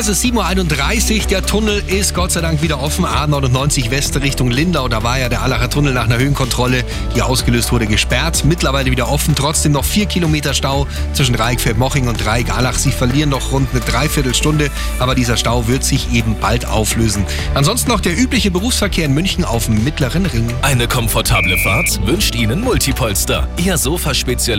Es ist 7.31 Uhr. Der Tunnel ist Gott sei Dank wieder offen. A99 West Richtung Lindau. Da war ja der Allacher Tunnel nach einer Höhenkontrolle, die ausgelöst wurde, gesperrt. Mittlerweile wieder offen. Trotzdem noch vier Kilometer Stau zwischen Dreieckfeld-Moching und Dreieck-Allach. Sie verlieren noch rund eine Dreiviertelstunde, aber dieser Stau wird sich eben bald auflösen. Ansonsten noch der übliche Berufsverkehr in München auf dem Mittleren Ring. Eine komfortable Fahrt wünscht Ihnen Multipolster. Ihr Sofa-Spezialist